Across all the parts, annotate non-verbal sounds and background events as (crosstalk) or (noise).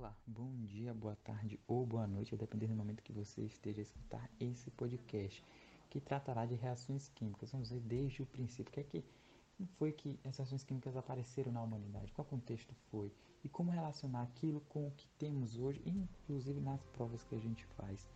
Olá, bom dia, boa tarde ou boa noite, dependendo do momento que você esteja a escutar esse podcast, que tratará de reações químicas. Vamos ver desde o princípio, que é que como foi que essas reações químicas apareceram na humanidade, qual contexto foi e como relacionar aquilo com o que temos hoje, inclusive nas provas que a gente faz.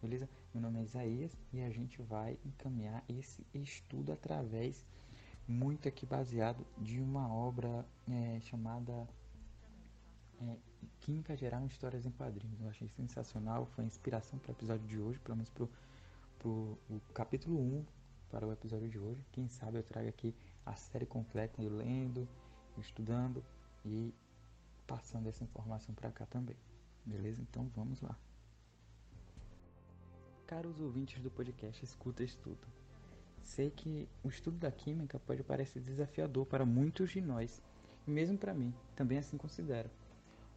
Beleza? Meu nome é Isaías e a gente vai encaminhar esse estudo através, muito aqui baseado de uma obra é, chamada é, Química Geral em Histórias em Quadrinhos. Eu achei sensacional, foi a inspiração para o episódio de hoje, pelo menos para o capítulo 1 para o episódio de hoje. Quem sabe eu trago aqui a série completa, eu lendo, estudando e passando essa informação para cá também. Beleza? Então vamos lá. Caros ouvintes do podcast Escuta Estudo. Sei que o estudo da química pode parecer desafiador para muitos de nós, e mesmo para mim, também assim considero.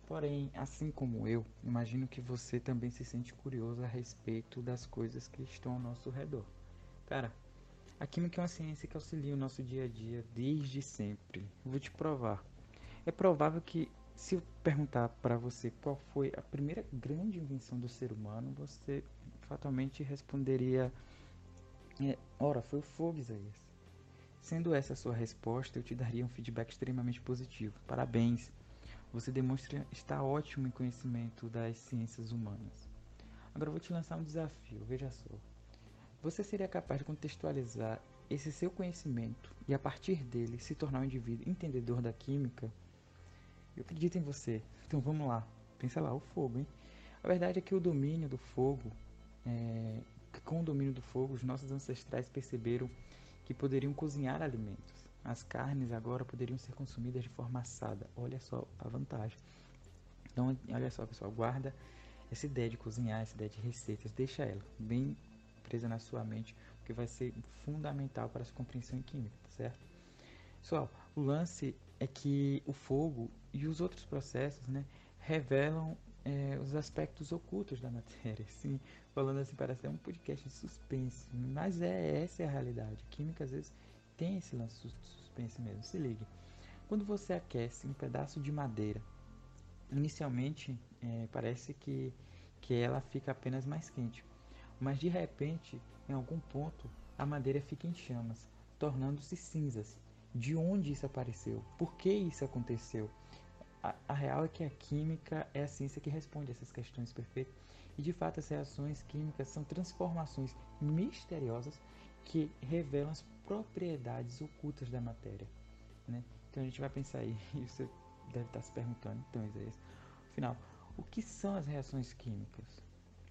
Porém, assim como eu, imagino que você também se sente curioso a respeito das coisas que estão ao nosso redor. Cara, a química é uma ciência que auxilia o nosso dia a dia desde sempre. vou te provar. É provável que se eu perguntar para você qual foi a primeira grande invenção do ser humano, você fatalmente responderia: é, Ora, foi o fogo, Isaías. Sendo essa a sua resposta, eu te daria um feedback extremamente positivo. Parabéns! Você demonstra estar ótimo em conhecimento das ciências humanas. Agora vou te lançar um desafio, veja só. Você seria capaz de contextualizar esse seu conhecimento e a partir dele se tornar um indivíduo entendedor da química? Eu acredito em você. Então vamos lá. Pensa lá, o fogo, hein? A verdade é que o domínio do fogo, é, com o domínio do fogo, os nossos ancestrais perceberam que poderiam cozinhar alimentos. As carnes agora poderiam ser consumidas de forma assada. Olha só a vantagem. Então, olha só, pessoal, guarda essa ideia de cozinhar, essa ideia de receitas, deixa ela bem presa na sua mente, porque vai ser fundamental para a sua compreensão em química, tá certo? Pessoal, o lance é que o fogo e os outros processos, né, revelam é, os aspectos ocultos da matéria. (laughs) Sim, falando assim, parece um podcast de suspense, mas é essa é a realidade. A química às vezes tem esse lance mesmo. Se ligue. Quando você aquece um pedaço de madeira, inicialmente é, parece que, que ela fica apenas mais quente. Mas de repente, em algum ponto, a madeira fica em chamas, tornando-se cinzas. De onde isso apareceu? Por que isso aconteceu? A, a, real é que a química é a ciência que responde essas questões perfeitas. E de fato, as reações químicas são transformações misteriosas que revelam as propriedades ocultas da matéria. Né? Então a gente vai pensar aí, (laughs) e você deve estar se perguntando, então Isaías, afinal, o que são as reações químicas?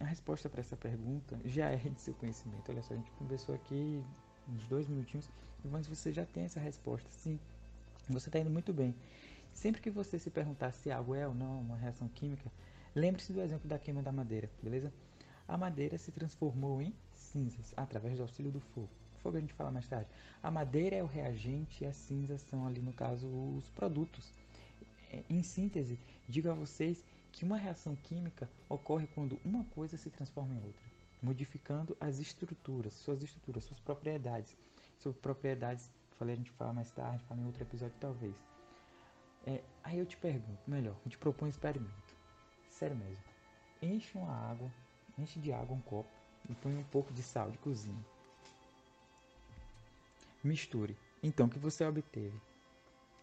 A resposta para essa pergunta já é de seu conhecimento. Olha só, a gente conversou aqui uns dois minutinhos, mas você já tem essa resposta. Sim, você está indo muito bem. Sempre que você se perguntar se algo é ou não uma reação química, lembre-se do exemplo da queima da madeira, beleza? A madeira se transformou em cinzas através do auxílio do fogo. Fogo a gente fala mais tarde. A madeira é o reagente e as cinzas são ali no caso os produtos. É, em síntese, digo a vocês que uma reação química ocorre quando uma coisa se transforma em outra, modificando as estruturas, suas estruturas, suas propriedades. Sobre propriedades, falei a gente fala mais tarde, fala em outro episódio talvez. É, aí eu te pergunto, melhor, eu te proponho um experimento. Sério mesmo. Enche uma água, enche de água um copo e põe um pouco de sal de cozinha. Misture. Então, o que você obteve?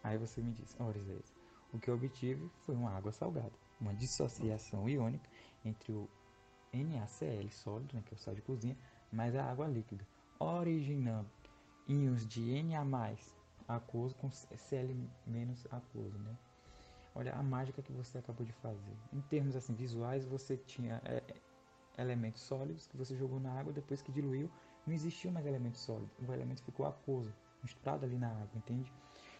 Aí você me diz, olha, o que eu obtive foi uma água salgada, uma dissociação iônica entre o NaCl sólido, né, que é o sal de cozinha, mais a água líquida, originando íons de Na aquoso com Cl aquoso, né? Olha a mágica que você acabou de fazer. Em termos assim visuais, você tinha é, elementos sólidos que você jogou na água, depois que diluiu, não existiu mais elemento sólido. O elemento ficou aquoso, misturado ali na água, entende?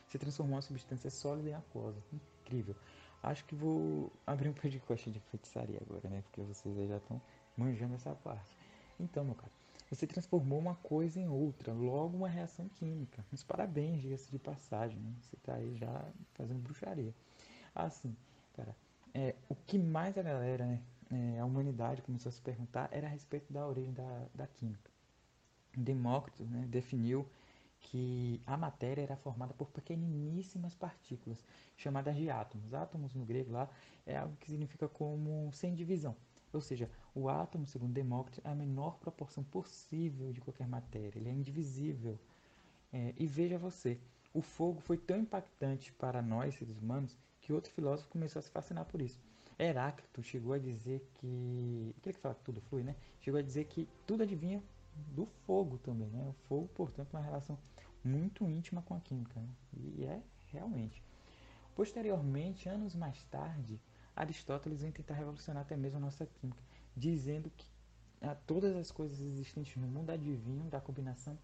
Você transformou a substância sólida em aquosa. Incrível. Acho que vou abrir um podcast de feitiçaria agora, né? Porque vocês já estão manjando essa parte. Então, meu cara, você transformou uma coisa em outra, logo uma reação química. Mas parabéns, diga-se de passagem, né? Você está aí já fazendo bruxaria. Assim, cara, é, o que mais a galera, né, é, a humanidade começou a se perguntar era a respeito da origem da, da química. Demócrito né, definiu que a matéria era formada por pequeniníssimas partículas, chamadas de átomos. Átomos no grego lá é algo que significa como sem divisão. Ou seja, o átomo, segundo Demócrito, é a menor proporção possível de qualquer matéria. Ele é indivisível. É, e veja você, o fogo foi tão impactante para nós, seres humanos, que outro filósofo começou a se fascinar por isso. Heráclito chegou a dizer que. Aquele que fala que tudo flui, né? Chegou a dizer que tudo adivinha do fogo também, né? O fogo, portanto, é uma relação muito íntima com a química. Né? E é realmente. Posteriormente, anos mais tarde, Aristóteles vem tentar revolucionar até mesmo a nossa química, dizendo que a, todas as coisas existentes no mundo adivinham da combinação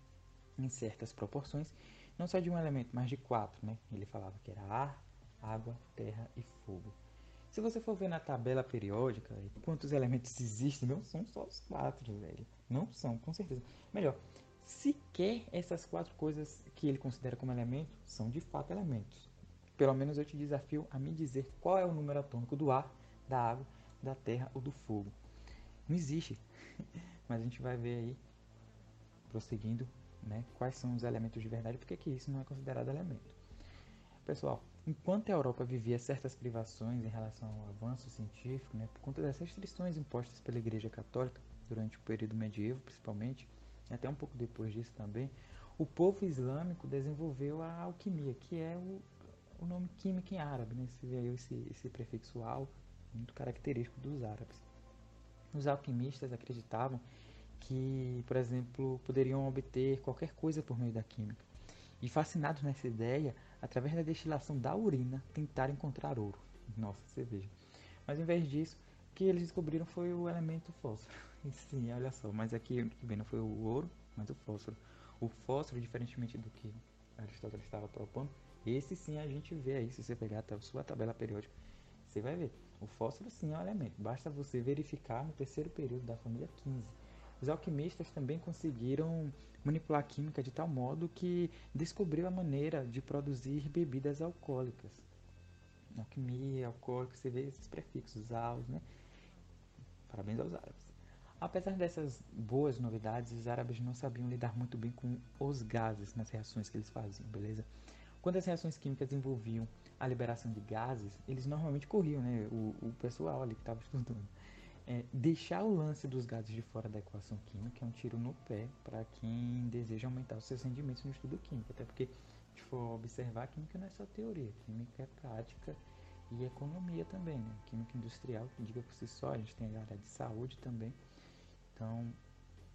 em certas proporções, não só de um elemento, mas de quatro. Né? Ele falava que era ar, água, terra e fogo. Se você for ver na tabela periódica quantos elementos existem, não são só os quatro, velho. Não são, com certeza. Melhor, sequer essas quatro coisas que ele considera como elementos são de fato elementos. Pelo menos eu te desafio a me dizer qual é o número atômico do ar, da água, da terra ou do fogo. Não existe. (laughs) Mas a gente vai ver aí, prosseguindo, né, quais são os elementos de verdade, porque que isso não é considerado elemento. Pessoal, enquanto a Europa vivia certas privações em relação ao avanço científico, né, por conta das restrições impostas pela Igreja Católica durante o período medievo, principalmente, e até um pouco depois disso também, o povo islâmico desenvolveu a alquimia, que é o, o nome químico em árabe, né? Você vê aí esse, esse prefixo al, muito característico dos árabes. Os alquimistas acreditavam que, por exemplo, poderiam obter qualquer coisa por meio da química. E fascinados nessa ideia, através da destilação da urina, tentaram encontrar ouro. Nossa, você veja. Mas em vez disso, o que eles descobriram foi o elemento fósforo. (laughs) E sim, olha só, mas aqui bem, não foi o ouro, mas o fósforo. O fósforo, diferentemente do que Aristóteles estava propondo, esse sim a gente vê aí, se você pegar a sua tabela periódica, você vai ver. O fósforo sim é um elemento, basta você verificar no terceiro período da família 15. Os alquimistas também conseguiram manipular a química de tal modo que descobriu a maneira de produzir bebidas alcoólicas. Alquimia, alcoólico, você vê esses prefixos, aos, né? Parabéns aos árabes. Apesar dessas boas novidades, os árabes não sabiam lidar muito bem com os gases nas reações que eles faziam, beleza? Quando as reações químicas envolviam a liberação de gases, eles normalmente corriam, né? O, o pessoal ali que estava estudando. É, deixar o lance dos gases de fora da equação química é um tiro no pé para quem deseja aumentar os seus rendimentos no estudo químico. Até porque, se for observar, química não é só teoria, química é prática e economia também. Né? Química industrial, que diga por si só, a gente tem a área de saúde também. Então,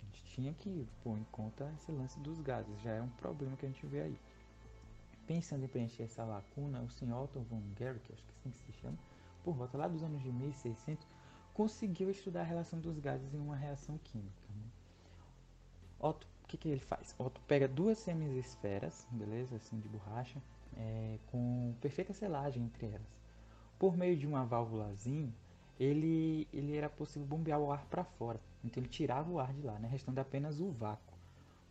a gente tinha que pôr em conta esse lance dos gases, já é um problema que a gente vê aí. Pensando em preencher essa lacuna, o Sr. Otto von Guericke, acho que é assim que se chama, por volta lá dos anos de 1600, conseguiu estudar a relação dos gases em uma reação química. Né? Otto, o que, que ele faz? Otto pega duas semisesferas, beleza, assim de borracha, é, com perfeita selagem entre elas. Por meio de uma válvulazinha, ele, ele era possível bombear o ar para fora. Então ele tirava o ar de lá, né, restando apenas o vácuo.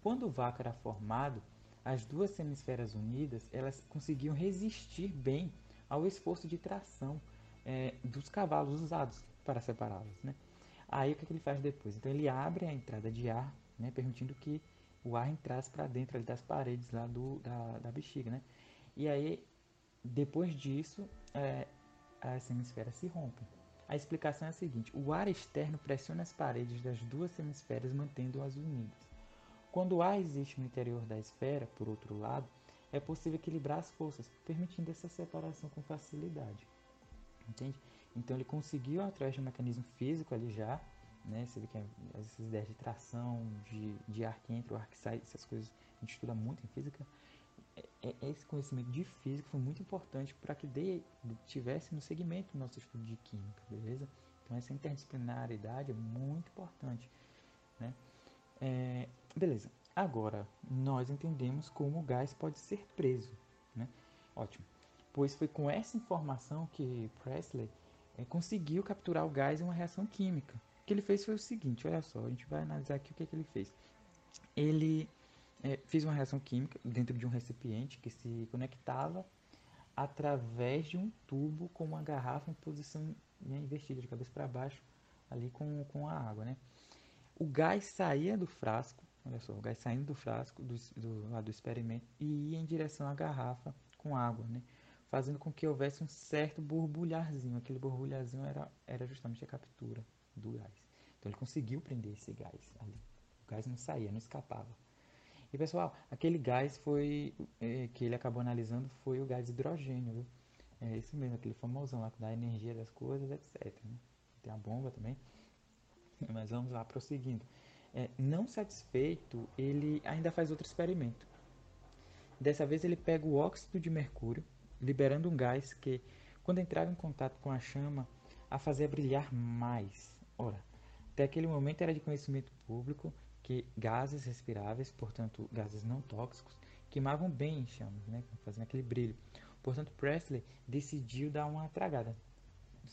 Quando o vácuo era formado, as duas semisferas unidas elas conseguiam resistir bem ao esforço de tração é, dos cavalos usados para separá-las. Né? Aí o que, que, ele faz depois? Então ele abre a entrada de ar, né, permitindo que o ar entrasse para dentro das paredes lá do, da, da bexiga. Né? E aí, depois disso, é, as semisferas se rompem. A explicação é a seguinte: o ar externo pressiona as paredes das duas semisferas, mantendo-as unidas. Quando o ar existe no interior da esfera, por outro lado, é possível equilibrar as forças, permitindo essa separação com facilidade. Entende? Então ele conseguiu, através de um mecanismo físico ali já, né? Você vê que essas ideias de tração, de, de ar que entra, o ar que sai, essas coisas a gente estuda muito em física. É, é, esse conhecimento de física foi muito importante para que de, tivesse no segmento do nosso estudo de química, beleza? Então essa interdisciplinaridade é muito importante, né? É, beleza. Agora nós entendemos como o gás pode ser preso, né? Ótimo. Pois foi com essa informação que Presley é, conseguiu capturar o gás em uma reação química. O que ele fez foi o seguinte, olha só, a gente vai analisar aqui o que, que ele fez. Ele é, fez uma reação química dentro de um recipiente que se conectava através de um tubo com uma garrafa em posição né, invertida, de cabeça para baixo, ali com, com a água. Né? O gás saía do frasco olha só, o gás saindo do frasco, do, do, lá do experimento, e ia em direção à garrafa com água, né? Fazendo com que houvesse um certo borbulharzinho. Aquele borbulharzinho era, era justamente a captura do gás. Então ele conseguiu prender esse gás ali. O gás não saía, não escapava. E pessoal, aquele gás foi é, que ele acabou analisando foi o gás hidrogênio, viu? É isso mesmo, aquele famosão lá que dá energia das coisas, etc. Né? Tem a bomba também. Mas vamos lá, prosseguindo. É, não satisfeito, ele ainda faz outro experimento. Dessa vez ele pega o óxido de mercúrio, liberando um gás que, quando entrava em contato com a chama, a fazia brilhar mais. Ora, até aquele momento era de conhecimento público que gases respiráveis, portanto gases não tóxicos, queimavam bem em chamas, né, fazendo aquele brilho. Portanto, Presley decidiu dar uma tragada,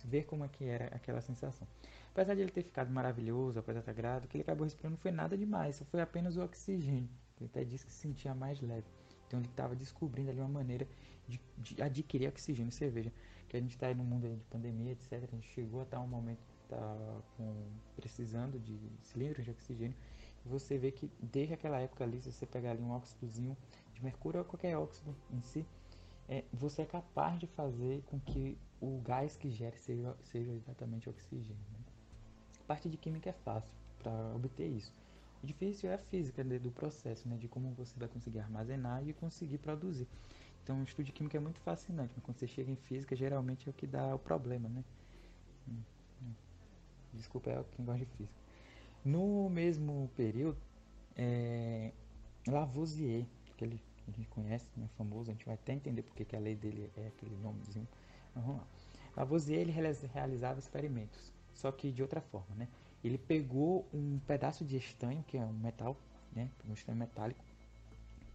ver como é que era aquela sensação. Apesar de ele ter ficado maravilhoso após a tragada, o que ele acabou respirando não foi nada demais, foi apenas o oxigênio. Ele até disse que se sentia mais leve. Então ele estava descobrindo ali uma maneira de, de, adquirir oxigênio. Você veja que a gente está no mundo de pandemia, etc. A gente chegou a estar um momento tá com, precisando de cilindros de oxigênio você vê que desde aquela época ali, se você pegar ali um óxidozinho de mercúrio ou qualquer óxido em si, é, você é capaz de fazer com que o gás que gere seja, seja exatamente oxigênio. Né? A parte de química é fácil para obter isso. O difícil é a física né, do processo, né, de como você vai conseguir armazenar e conseguir produzir. Então, o estudo de química é muito fascinante, mas quando você chega em física, geralmente é o que dá o problema, né? Hum, hum. Desculpa, é quem gosta de física. No mesmo período, é, Lavoisier, que ele, a gente conhece, é famoso, a gente vai até entender porque que a lei dele é aquele nomezinho. Mas vamos lá. Lavoisier ele realizava experimentos, só que de outra forma, né? Ele pegou um pedaço de estanho, que é um metal, né? Um estanho metálico,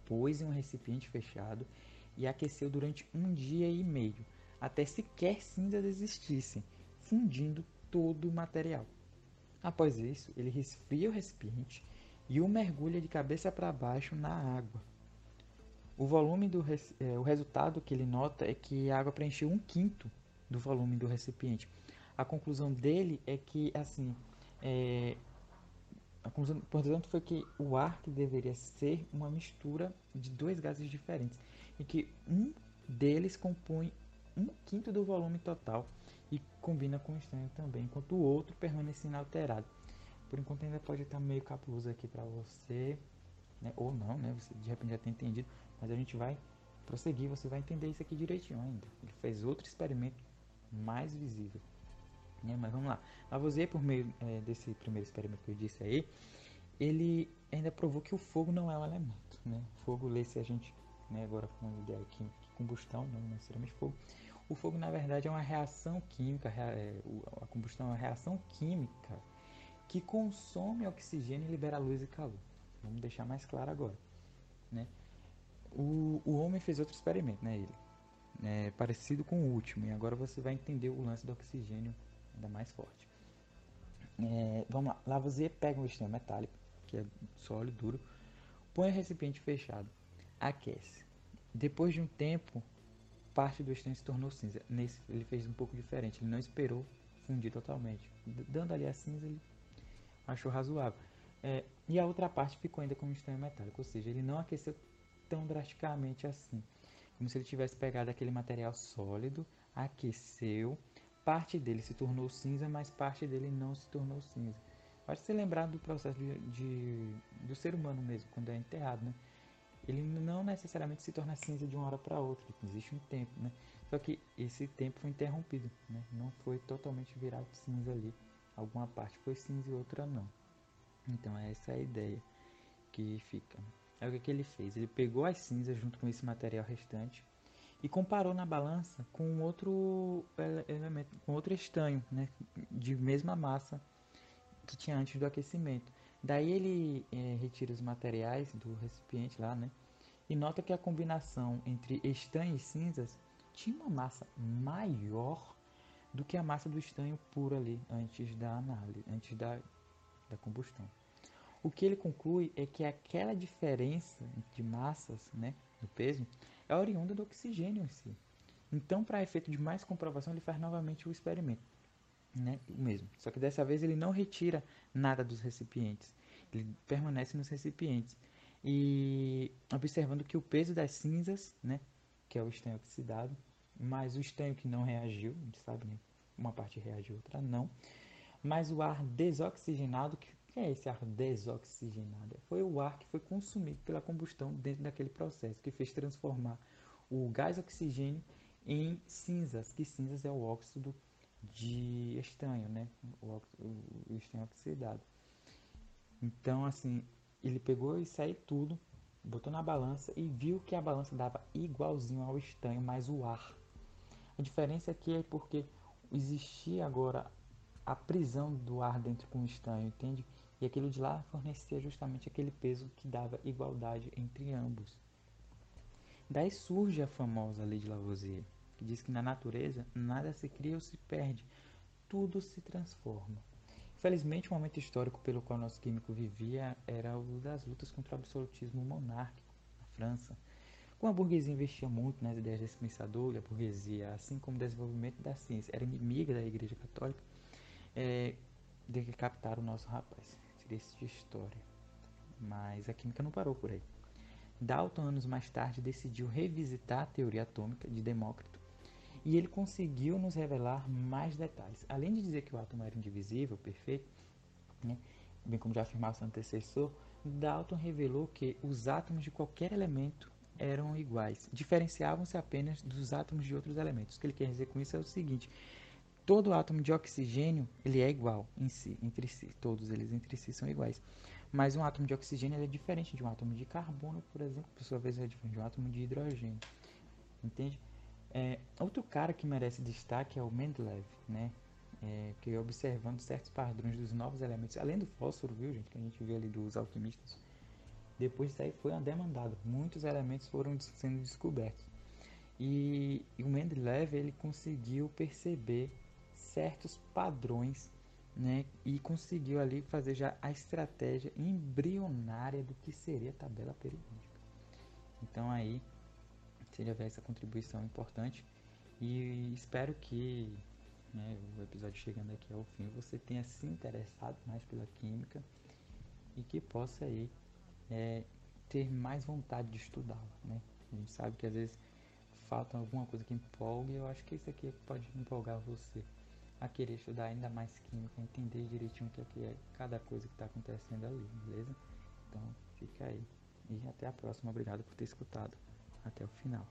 pôs em um recipiente fechado e aqueceu durante um dia e meio, até sequer cinzas existissem, fundindo todo o material. Após isso, ele resfria o recipiente e o mergulha de cabeça para baixo na água. O volume do é, o resultado que ele nota é que a água preencheu um quinto do volume do recipiente. A conclusão dele é que assim, é, a conclusão, portanto, foi que o ar que deveria ser uma mistura de dois gases diferentes e que um deles compõe um quinto do volume total e combina com o estranho também, enquanto o outro permanece inalterado. Por enquanto ainda pode estar meio capuloso aqui para você, né? ou não, né? Você de repente já tem entendido, mas a gente vai prosseguir, você vai entender isso aqui direitinho ainda. Ele fez outro experimento mais visível. Né? Mas vamos lá. Lavoisier, por meio é, desse primeiro experimento que eu disse aí, ele ainda provou que o fogo não é um elemento. Né? Fogo, lê se a gente, né, agora uma ideia aqui, combustão, não necessariamente fogo, o fogo, na verdade, é uma reação química, é, a combustão é uma reação química que consome oxigênio e libera luz e calor. Vamos deixar mais claro agora. Né? O, o homem fez outro experimento, né, ele, é, parecido com o último, e agora você vai entender o lance do oxigênio ainda mais forte. É, vamos lá, Lavoisier pega um estanho metálico, que é sólido, duro, põe o recipiente fechado, aquece. Depois de um tempo, parte do estanho se tornou cinza. Nesse ele fez um pouco diferente, ele não esperou fundir totalmente. Dando ali a cinza, ele achou razoável. É, e a outra parte ficou ainda como estanho metálico, ou seja, ele não aqueceu tão drasticamente assim. Como se ele tivesse pegado aquele material sólido, aqueceu, parte dele se tornou cinza, mas parte dele não se tornou cinza. Pode ser lembrado do processo de, de, do ser humano mesmo, quando é enterrado, né? Ele não necessariamente se torna cinza de uma hora para outra, existe um tempo, né? Só que esse tempo foi interrompido, né? Não foi totalmente virado cinza ali. Alguma parte foi cinza e outra não. Então essa é a ideia que fica. É o que, que ele fez. Ele pegou as cinzas junto com esse material restante e comparou na balança com outro elemento, com outro estanho, né? De mesma massa que tinha antes do aquecimento. Daí ele é, retira os materiais do recipiente lá, né? E nota que a combinação entre estanho e cinzas tinha uma massa maior do que a massa do estanho puro ali antes da análise, antes da, da combustão. O que ele conclui é que aquela diferença de massas, né, do peso, é oriunda do oxigênio em si. Então, para efeito de mais comprovação, ele faz novamente o experimento, né, o mesmo. Só que dessa vez ele não retira nada dos recipientes ele permanece nos recipientes. E observando que o peso das cinzas, né, que é o estanho oxidado, mais o estanho que não reagiu, a gente sabe, né, uma parte reagiu, outra não, mas o ar desoxigenado, que é esse ar desoxigenado? Foi o ar que foi consumido pela combustão dentro daquele processo, que fez transformar o gás oxigênio em cinzas, que cinzas é o óxido de estanho, né? O, o estanho oxidado. Então, assim, ele pegou e saiu tudo, botou na balança e viu que a balança dava igualzinho ao estanho, mais o ar. A diferença aqui é porque existia agora a prisão do ar dentro com o estanho, entende? E aquilo de lá fornecia justamente aquele peso que dava igualdade entre ambos. Daí surge a famosa lei de Lavoisier, que diz que na natureza nada se cria ou se perde, tudo se transforma. Infelizmente, o momento histórico pelo qual nosso químico vivia era o das lutas contra o absolutismo monárquico na França. Como a burguesia investia muito nas ideias desse pensador, e a burguesia, assim como o desenvolvimento da ciência, era inimiga da Igreja Católica, é, decapitaram o nosso rapaz. Seria isso de história. Mas a química não parou por aí. Dalton, anos mais tarde, decidiu revisitar a teoria atômica de Demócrito e ele conseguiu nos revelar mais detalhes. Além de dizer que o átomo era indivisível, perfeito, né, bem como já afirmava seu antecessor, Dalton revelou que os átomos de qualquer elemento eram iguais, diferenciavam-se apenas dos átomos de outros elementos. O que ele quer dizer com isso é o seguinte: todo átomo de oxigênio ele é igual em si, entre si, todos eles entre si são iguais. Mas um átomo de oxigênio é diferente de um átomo de carbono, por exemplo, por sua vez é diferente de um átomo de hidrogênio. Entende? É, outro cara que merece destaque é o Mendeleev, né? É, que observando certos padrões dos novos elementos, além do fósforo, viu, gente, que a gente vê ali dos alquimistas, depois disso aí foi uma demandada. Muitos elementos foram sendo descobertos. E, e o Mendeleev ele conseguiu perceber certos padrões né, e conseguiu ali fazer já a estratégia embrionária do que seria a tabela periódica. Então aí você já vê essa contribuição importante e espero que né, o episódio chegando aqui ao fim você tenha se interessado mais pela química e que possa aí é, ter mais vontade de estudá-la, né? A gente sabe que às vezes falta alguma coisa que empolgue e eu acho que isso aqui pode empolgar você a querer estudar ainda mais química, entender direitinho o que é, que é cada coisa que está acontecendo ali, beleza? Então fica aí. E até a próxima. Obrigado por ter escutado até o final.